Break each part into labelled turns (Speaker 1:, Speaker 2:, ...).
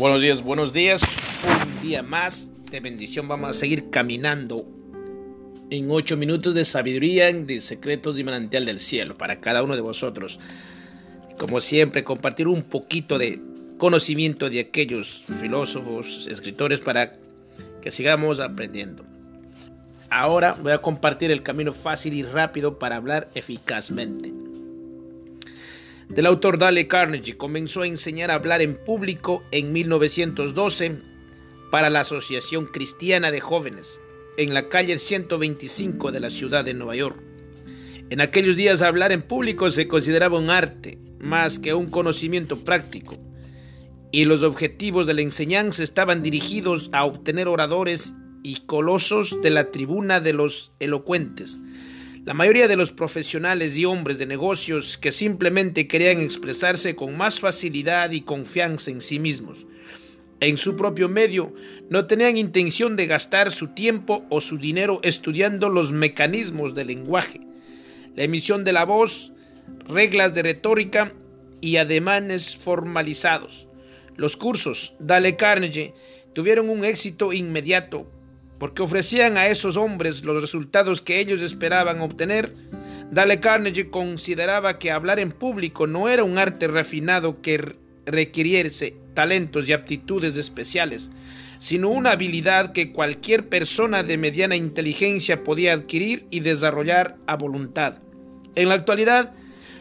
Speaker 1: Buenos días, buenos días. Un día más de bendición. Vamos a seguir caminando en ocho minutos de sabiduría de secretos y manantial del cielo para cada uno de vosotros. Como siempre, compartir un poquito de conocimiento de aquellos filósofos, escritores para que sigamos aprendiendo. Ahora voy a compartir el camino fácil y rápido para hablar eficazmente. Del autor Dale Carnegie comenzó a enseñar a hablar en público en 1912 para la Asociación Cristiana de Jóvenes en la calle 125 de la ciudad de Nueva York. En aquellos días hablar en público se consideraba un arte más que un conocimiento práctico y los objetivos de la enseñanza estaban dirigidos a obtener oradores y colosos de la tribuna de los elocuentes la mayoría de los profesionales y hombres de negocios que simplemente querían expresarse con más facilidad y confianza en sí mismos, en su propio medio, no tenían intención de gastar su tiempo o su dinero estudiando los mecanismos del lenguaje, la emisión de la voz, reglas de retórica y ademanes formalizados. Los cursos Dale Carnegie tuvieron un éxito inmediato porque ofrecían a esos hombres los resultados que ellos esperaban obtener. Dale Carnegie consideraba que hablar en público no era un arte refinado que requiriese talentos y aptitudes especiales, sino una habilidad que cualquier persona de mediana inteligencia podía adquirir y desarrollar a voluntad. En la actualidad,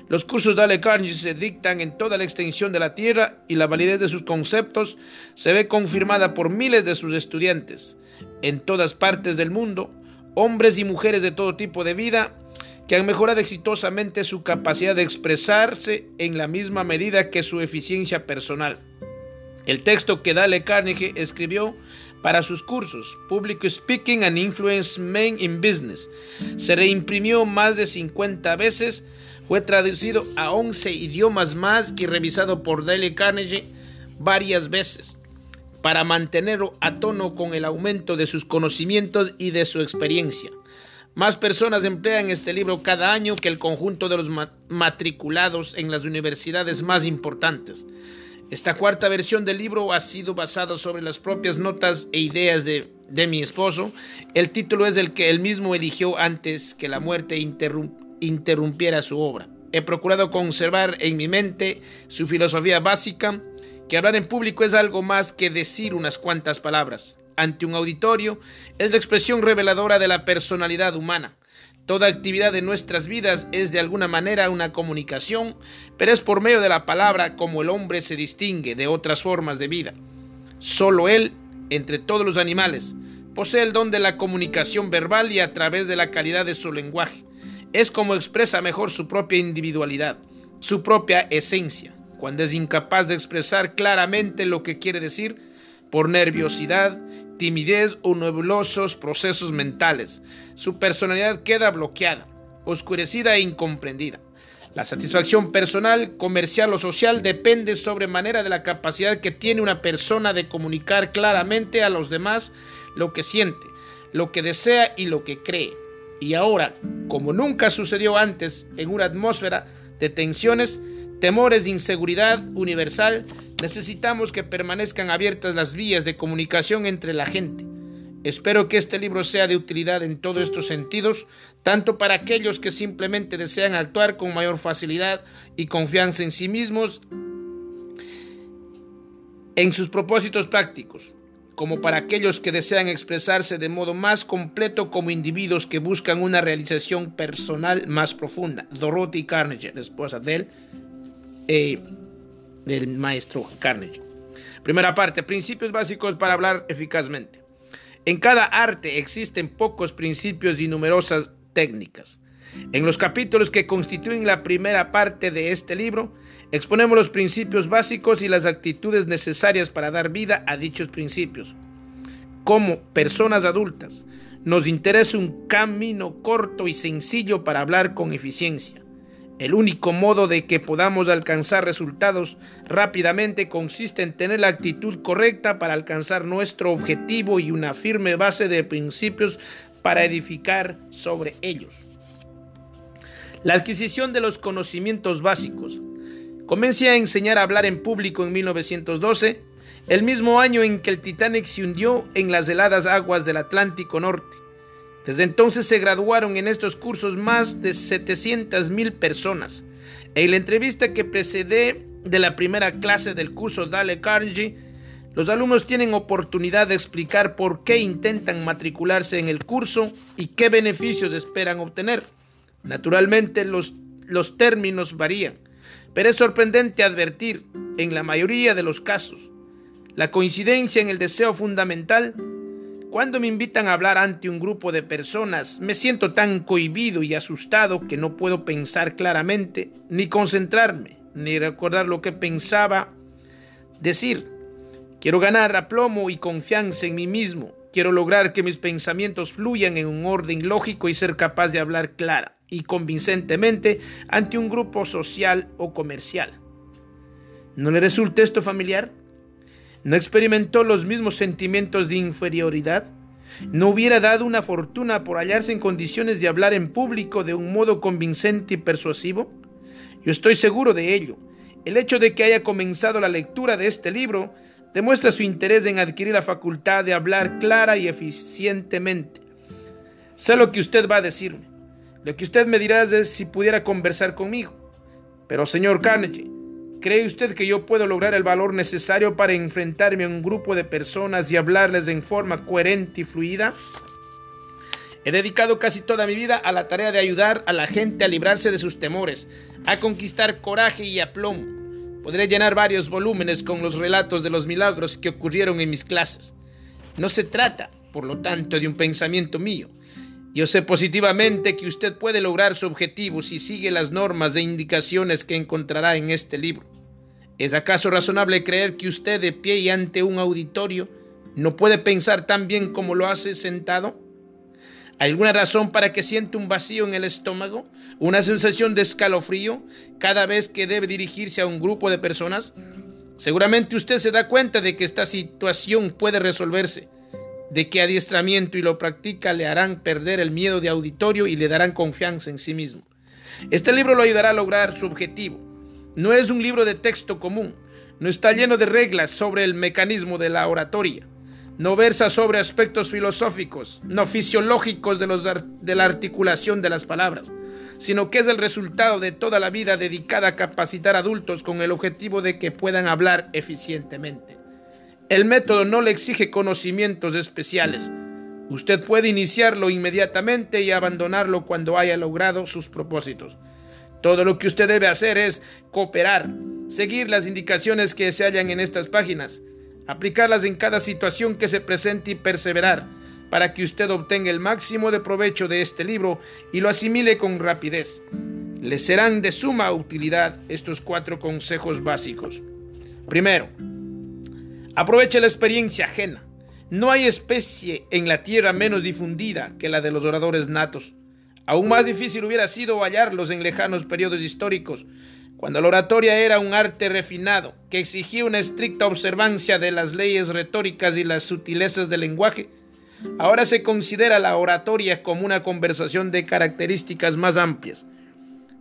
Speaker 1: los cursos de Carnegie se dictan en toda la extensión de la Tierra y la validez de sus conceptos se ve confirmada por miles de sus estudiantes en todas partes del mundo, hombres y mujeres de todo tipo de vida que han mejorado exitosamente su capacidad de expresarse en la misma medida que su eficiencia personal. El texto que Dale Carnegie escribió para sus cursos Public Speaking and Influence Men in Business se reimprimió más de 50 veces, fue traducido a 11 idiomas más y revisado por Dale Carnegie varias veces para mantenerlo a tono con el aumento de sus conocimientos y de su experiencia. Más personas emplean este libro cada año que el conjunto de los matriculados en las universidades más importantes. Esta cuarta versión del libro ha sido basada sobre las propias notas e ideas de, mi esposo. El título es el que él mismo eligió antes que la muerte interrumpiera su obra. He procurado conservar en mi mente su filosofía básica, que hablar en público es algo más que decir unas cuantas palabras. Ante un auditorio es la expresión reveladora de la personalidad humana. Toda actividad de nuestras vidas es de alguna manera una comunicación, pero es por medio de la palabra como el hombre se distingue de otras formas de vida. Solo él, entre todos los animales, posee el don de la comunicación verbal y a través de la calidad de su lenguaje. Es como expresa mejor su propia individualidad, su propia esencia cuando es incapaz de expresar claramente lo que quiere decir por nerviosidad, timidez o nebulosos procesos mentales. Su personalidad queda bloqueada, oscurecida e incomprendida. La satisfacción personal, comercial o social depende sobremanera de la capacidad que tiene una persona de comunicar claramente a los demás lo que siente, lo que desea y lo que cree. Y ahora, como nunca sucedió antes en una atmósfera de tensiones, temores de inseguridad universal, necesitamos que permanezcan abiertas las vías de comunicación entre la gente. Espero que este libro sea de utilidad en todos estos sentidos, tanto para aquellos que simplemente desean actuar con mayor facilidad y confianza en sí mismos, en sus propósitos prácticos, como para aquellos que desean expresarse de modo más completo como individuos que buscan una realización personal más profunda. Dorothy Carnegie, esposa de él, eh, del maestro Carnegie. Primera parte, principios básicos para hablar eficazmente. En cada arte existen pocos principios y numerosas técnicas. En los capítulos que constituyen la primera parte de este libro, exponemos los principios básicos y las actitudes necesarias para dar vida a dichos principios. Como personas adultas, nos interesa un camino corto y sencillo para hablar con eficiencia. El único modo de que podamos alcanzar resultados rápidamente consiste en tener la actitud correcta para alcanzar nuestro objetivo y una firme base de principios para edificar sobre ellos. La adquisición de los conocimientos básicos. Comencé a enseñar a hablar en público en 1912 el mismo año en que el Titanic se hundió en las heladas aguas del Atlántico Norte. Desde entonces se graduaron en estos cursos más de 700 mil personas. En la entrevista que precede de la primera clase del curso Dale Carnegie, los alumnos tienen oportunidad de explicar por qué intentan matricularse en el curso y qué beneficios esperan obtener. Naturalmente los, los términos varían, pero es sorprendente advertir, en la mayoría de los casos, la coincidencia en el deseo fundamental. Cuando me invitan a hablar ante un grupo de personas, me siento tan cohibido y asustado que no puedo pensar claramente, ni concentrarme, ni recordar lo que pensaba decir. Quiero ganar aplomo y confianza en mí mismo. Quiero lograr que mis pensamientos fluyan en un orden lógico y ser capaz de hablar clara y convincentemente ante un grupo social o comercial. ¿No le resulta esto familiar? ¿No experimentó los mismos sentimientos de inferioridad? ¿No hubiera dado una fortuna por hallarse en condiciones de hablar en público de un modo convincente y persuasivo? Yo estoy seguro de ello. El hecho de que haya comenzado la lectura de este libro demuestra su interés en adquirir la facultad de hablar clara y eficientemente. Sé lo que usted va a decirme. Lo que usted me dirá es si pudiera conversar conmigo. Pero, señor Carnegie, ¿cree usted que yo puedo lograr el valor necesario para enfrentarme a un grupo de personas y hablarles en forma coherente y fluida? He dedicado casi toda mi vida a la tarea de ayudar a la gente a librarse de sus temores, a conquistar coraje y aplomo. Podré llenar varios volúmenes con los relatos de los milagros que ocurrieron en mis clases. No se trata, por lo tanto, de un pensamiento mío, yo sé positivamente que usted puede lograr su objetivo si sigue las normas e indicaciones que encontrará en este libro. ¿Es acaso razonable creer que usted de pie y ante un auditorio no puede pensar tan bien como lo hace sentado? ¿Hay alguna razón para que siente un vacío en el estómago? ¿Una sensación de escalofrío cada vez que debe dirigirse a un grupo de personas? Seguramente usted se da cuenta de que esta situación puede resolverse de que adiestramiento y lo practica le harán perder el miedo de auditorio y le darán confianza en sí mismo. Este libro lo ayudará a lograr su objetivo. No es un libro de texto común, no está lleno de reglas sobre el mecanismo de la oratoria, no versa sobre aspectos filosóficos, no fisiológicos de, de la articulación de las palabras, sino que es el resultado de toda la vida dedicada a capacitar adultos con el objetivo de que puedan hablar eficientemente. El método no le exige conocimientos especiales. Usted puede iniciarlo inmediatamente y abandonarlo cuando haya logrado sus propósitos. Todo lo que usted debe hacer es cooperar, seguir las indicaciones que se hallan en estas páginas, aplicarlas en cada situación que se presente y perseverar para que usted obtenga el máximo de provecho de este libro y lo asimile con rapidez. Le serán de suma utilidad estos cuatro consejos básicos. Primero, Aproveche la experiencia ajena. No hay especie en la tierra menos difundida que la de los oradores natos. Aún más difícil hubiera sido hallarlos en lejanos periodos históricos, cuando la oratoria era un arte refinado que exigía una estricta observancia de las leyes retóricas y las sutilezas del lenguaje. Ahora se considera la oratoria como una conversación de características más amplias.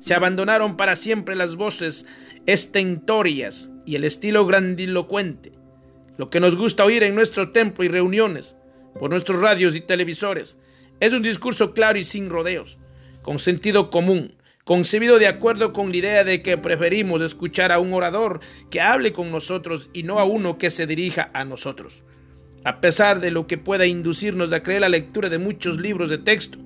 Speaker 1: Se abandonaron para siempre las voces estentorias y el estilo grandilocuente lo que nos gusta oír en nuestro templo y reuniones, por nuestros radios y televisores, es un discurso claro y sin rodeos, con sentido común, concebido de acuerdo con la idea de que preferimos escuchar a un orador que hable con nosotros y no a uno que se dirija a nosotros. A pesar de lo que pueda inducirnos a creer la lectura de muchos libros de texto,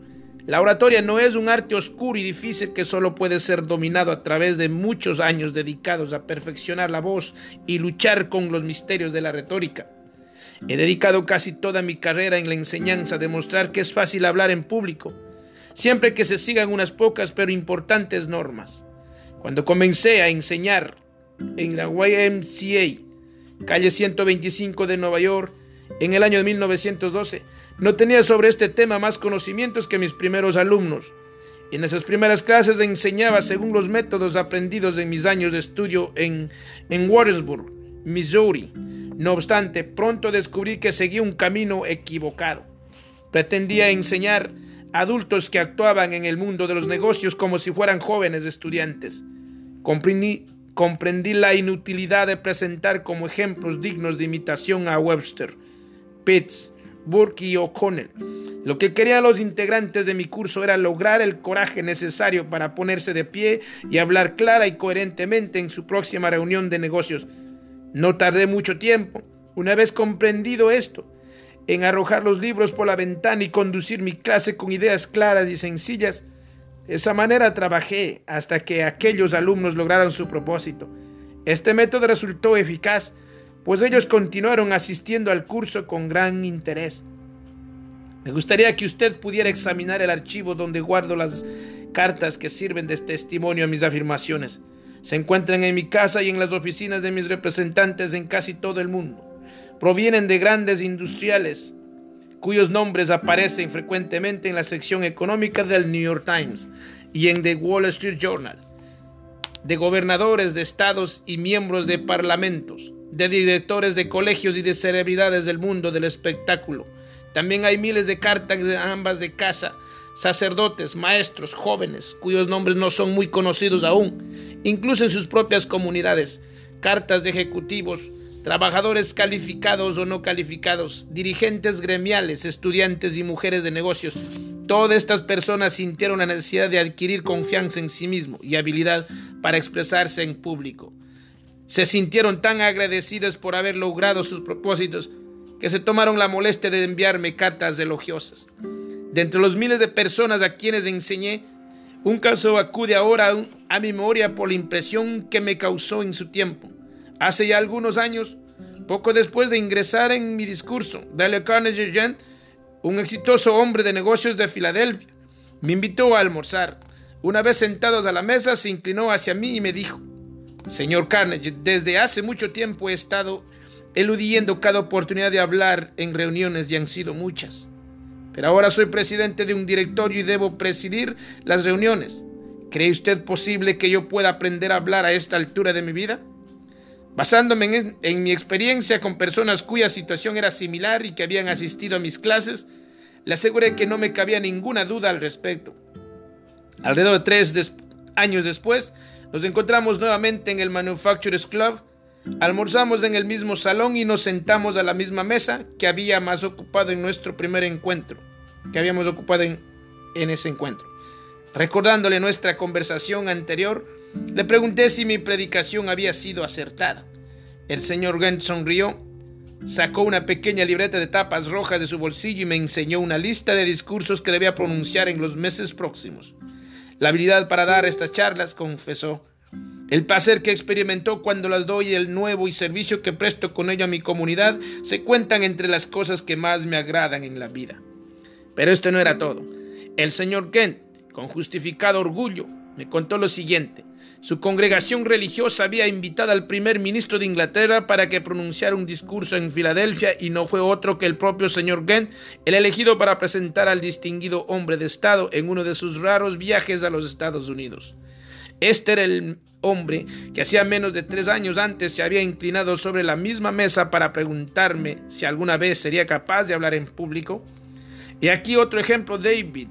Speaker 1: la oratoria no es un arte oscuro y difícil que solo puede ser dominado a través de muchos años dedicados a perfeccionar la voz y luchar con los misterios de la retórica. He dedicado casi toda mi carrera en la enseñanza a demostrar que es fácil hablar en público, siempre que se sigan unas pocas pero importantes normas. Cuando comencé a enseñar en la YMCA, calle 125 de Nueva York, en el año de 1912, no tenía sobre este tema más conocimientos que mis primeros alumnos. En esas primeras clases enseñaba según los métodos aprendidos en mis años de estudio en, en Watersburg, Missouri. No obstante, pronto descubrí que seguía un camino equivocado. Pretendía enseñar a adultos que actuaban en el mundo de los negocios como si fueran jóvenes estudiantes. Comprendí, comprendí la inutilidad de presentar como ejemplos dignos de imitación a Webster, Pitts, Burke y O'Connell. Lo que querían los integrantes de mi curso era lograr el coraje necesario para ponerse de pie y hablar clara y coherentemente en su próxima reunión de negocios. No tardé mucho tiempo, una vez comprendido esto, en arrojar los libros por la ventana y conducir mi clase con ideas claras y sencillas. De esa manera trabajé hasta que aquellos alumnos lograron su propósito. Este método resultó eficaz, pues ellos continuaron asistiendo al curso con gran interés. Me gustaría que usted pudiera examinar el archivo donde guardo las cartas que sirven de testimonio a mis afirmaciones. Se encuentran en mi casa y en las oficinas de mis representantes en casi todo el mundo. Provienen de grandes industriales, cuyos nombres aparecen frecuentemente en la sección económica del New York Times y en The Wall Street Journal, de gobernadores de estados y miembros de parlamentos, de directores de colegios y de celebridades del mundo del espectáculo. También hay miles de cartas de ambas de casa, sacerdotes, maestros, jóvenes, cuyos nombres no son muy conocidos aún, incluso en sus propias comunidades, cartas de ejecutivos, trabajadores calificados o no calificados, dirigentes gremiales, estudiantes y mujeres de negocios. Todas estas personas sintieron la necesidad de adquirir confianza en sí mismo y habilidad para expresarse en público. Se sintieron tan agradecidos por haber logrado sus propósitos que se tomaron la molestia de enviarme cartas elogiosas. De entre los miles de personas a quienes enseñé, un caso acude ahora a mi memoria por la impresión que me causó en su tiempo. Hace ya algunos años, poco después de ingresar en mi discurso, Dale Carnegie Gent, un exitoso hombre de negocios de Filadelfia, me invitó a almorzar. Una vez sentados a la mesa, se inclinó hacia mí y me dijo, Señor Carnegie, desde hace mucho tiempo he estado eludiendo cada oportunidad de hablar en reuniones y han sido muchas. Pero ahora soy presidente de un directorio y debo presidir las reuniones. ¿Cree usted posible que yo pueda aprender a hablar a esta altura de mi vida? Basándome en, mi experiencia con personas cuya situación era similar y que habían asistido a mis clases, le aseguré que no me cabía ninguna duda al respecto. Alrededor de tres años después, nos encontramos nuevamente en el Manufacturers Club, almorzamos en el mismo salón y nos sentamos a la misma mesa que había más ocupado en nuestro primer encuentro, que habíamos ocupado en, ese encuentro. Recordándole nuestra conversación anterior, le pregunté si mi predicación había sido acertada. El señor Gant sonrió, sacó una pequeña libreta de tapas rojas de su bolsillo y me enseñó una lista de discursos que debía pronunciar en los meses próximos. La habilidad para dar estas charlas, confesó, el placer que experimentó cuando las doy y el nuevo y servicio que presto con ello a mi comunidad se cuentan entre las cosas que más me agradan en la vida. Pero esto no era todo. El señor Kent, con justificado orgullo, me contó lo siguiente. Su congregación religiosa había invitado al primer ministro de Inglaterra para que pronunciara un discurso en Filadelfia y no fue otro que el propio señor Gent, el elegido para presentar al distinguido hombre de Estado en uno de sus raros viajes a los Estados Unidos. Este era el hombre que hacía menos de tres años antes se había inclinado sobre la misma mesa para preguntarme si alguna vez sería capaz de hablar en público. Y aquí otro ejemplo, David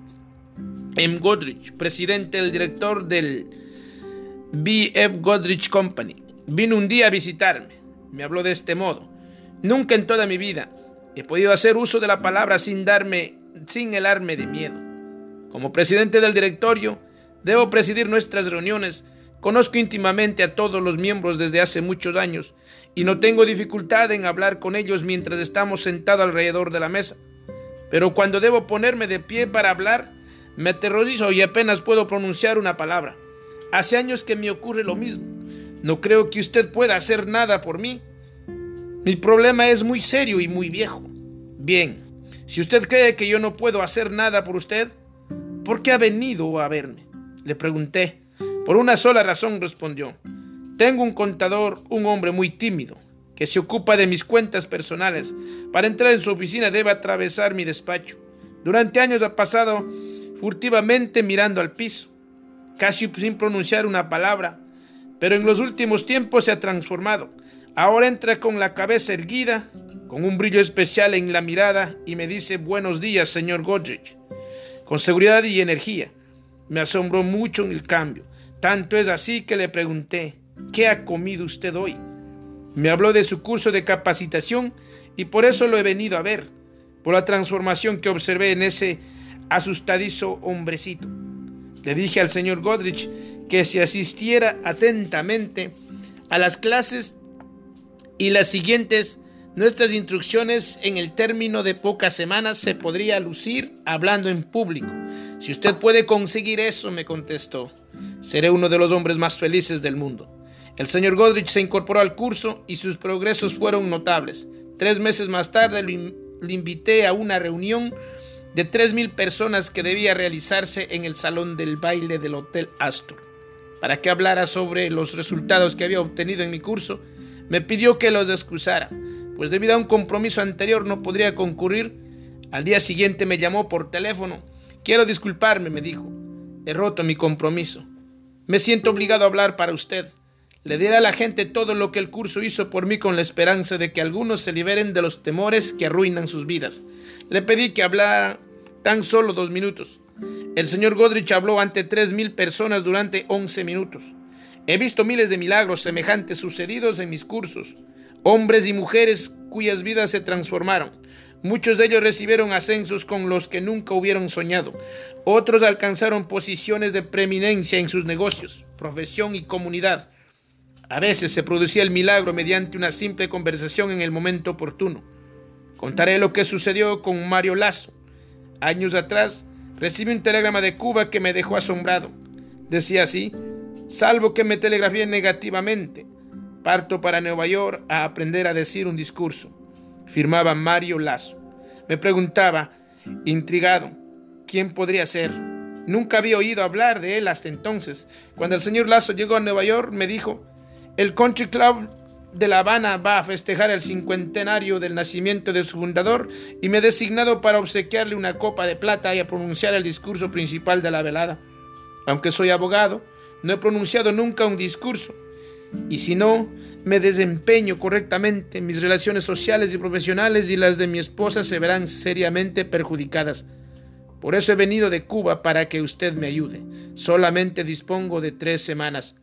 Speaker 1: M. Godrich, presidente del director del B.F. Godrich Company. Vino un día a visitarme. Me habló de este modo. Nunca en toda mi vida he podido hacer uso de la palabra sin darme, sin helarme de miedo. Como presidente del directorio, debo presidir nuestras reuniones. Conozco íntimamente a todos los miembros desde hace muchos años y no tengo dificultad en hablar con ellos mientras estamos sentados alrededor de la mesa. Pero cuando debo ponerme de pie para hablar, me aterrorizo y apenas puedo pronunciar una palabra. Hace años que me ocurre lo mismo. No creo que usted pueda hacer nada por mí. Mi problema es muy serio y muy viejo. Bien, si usted cree que yo no puedo hacer nada por usted, ¿por qué ha venido a verme? Le pregunté. Por una sola razón respondió. Tengo un contador, un hombre muy tímido, que se ocupa de mis cuentas personales. Para entrar en su oficina debe atravesar mi despacho. Durante años ha pasado furtivamente mirando al piso casi sin pronunciar una palabra, pero en los últimos tiempos se ha transformado. Ahora entra con la cabeza erguida, con un brillo especial en la mirada y me dice buenos días, señor Godrich, con seguridad y energía. Me asombró mucho el cambio. Tanto es así que le pregunté, ¿qué ha comido usted hoy? Me habló de su curso de capacitación y por eso lo he venido a ver, por la transformación que observé en ese asustadizo hombrecito. Le dije al señor Godrich que si asistiera atentamente a las clases y las siguientes, nuestras instrucciones en el término de pocas semanas se podría lucir hablando en público. Si usted puede conseguir eso, me contestó, seré uno de los hombres más felices del mundo. El señor Godrich se incorporó al curso y sus progresos fueron notables. Tres meses más tarde le invité a una reunión de tres mil personas que debía realizarse en el salón del baile del Hotel Astor. Para que hablara sobre los resultados que había obtenido en mi curso, me pidió que los excusara, pues debido a un compromiso anterior no podría concurrir. Al día siguiente me llamó por teléfono. Quiero disculparme, me dijo. He roto mi compromiso. Me siento obligado a hablar para usted. Le diré a la gente todo lo que el curso hizo por mí con la esperanza de que algunos se liberen de los temores que arruinan sus vidas. Le pedí que hablara tan solo dos minutos. El señor Godrich habló ante tres mil personas durante once minutos. He visto miles de milagros semejantes sucedidos en mis cursos. Hombres y mujeres cuyas vidas se transformaron. Muchos de ellos recibieron ascensos con los que nunca hubieron soñado. Otros alcanzaron posiciones de preeminencia en sus negocios, profesión y comunidad. A veces se producía el milagro mediante una simple conversación en el momento oportuno. Contaré lo que sucedió con Mario Lazo. Años atrás recibí un telegrama de Cuba que me dejó asombrado. Decía así, salvo que me telegrafié negativamente. Parto para Nueva York a aprender a decir un discurso. Firmaba Mario Lazo. Me preguntaba, intrigado, ¿quién podría ser? Nunca había oído hablar de él hasta entonces. Cuando el señor Lazo llegó a Nueva York, me dijo, el Country Club de La Habana va a festejar el cincuentenario del nacimiento de su fundador y me he designado para obsequiarle una copa de plata y a pronunciar el discurso principal de la velada. Aunque soy abogado, no he pronunciado nunca un discurso. Y si no, me desempeño correctamente, mis relaciones sociales y profesionales y las de mi esposa se verán seriamente perjudicadas. Por eso he venido de Cuba para que usted me ayude. Solamente dispongo de tres semanas.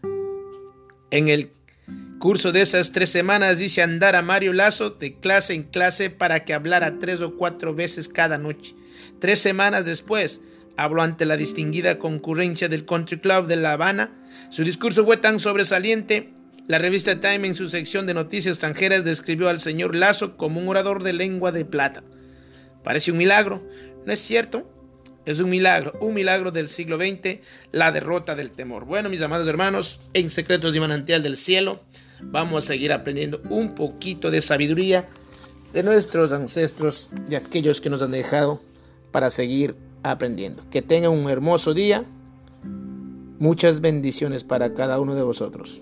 Speaker 1: En el curso de esas tres semanas dice andar a Mario Lazo de clase en clase para que hablara tres o cuatro veces cada noche. Tres semanas después, habló ante la distinguida concurrencia del Country Club de La Habana. Su discurso fue tan sobresaliente, la revista Time en su sección de noticias extranjeras describió al señor Lazo como un orador de lengua de plata. Parece un milagro, ¿no es cierto? Es un milagro, un milagro del siglo XX, la derrota del temor. Bueno, mis amados hermanos, en Secretos de Manantial del Cielo, vamos a seguir aprendiendo un poquito de sabiduría de nuestros ancestros, de aquellos que nos han dejado para seguir aprendiendo. Que tengan un hermoso día. Muchas bendiciones para cada uno de vosotros.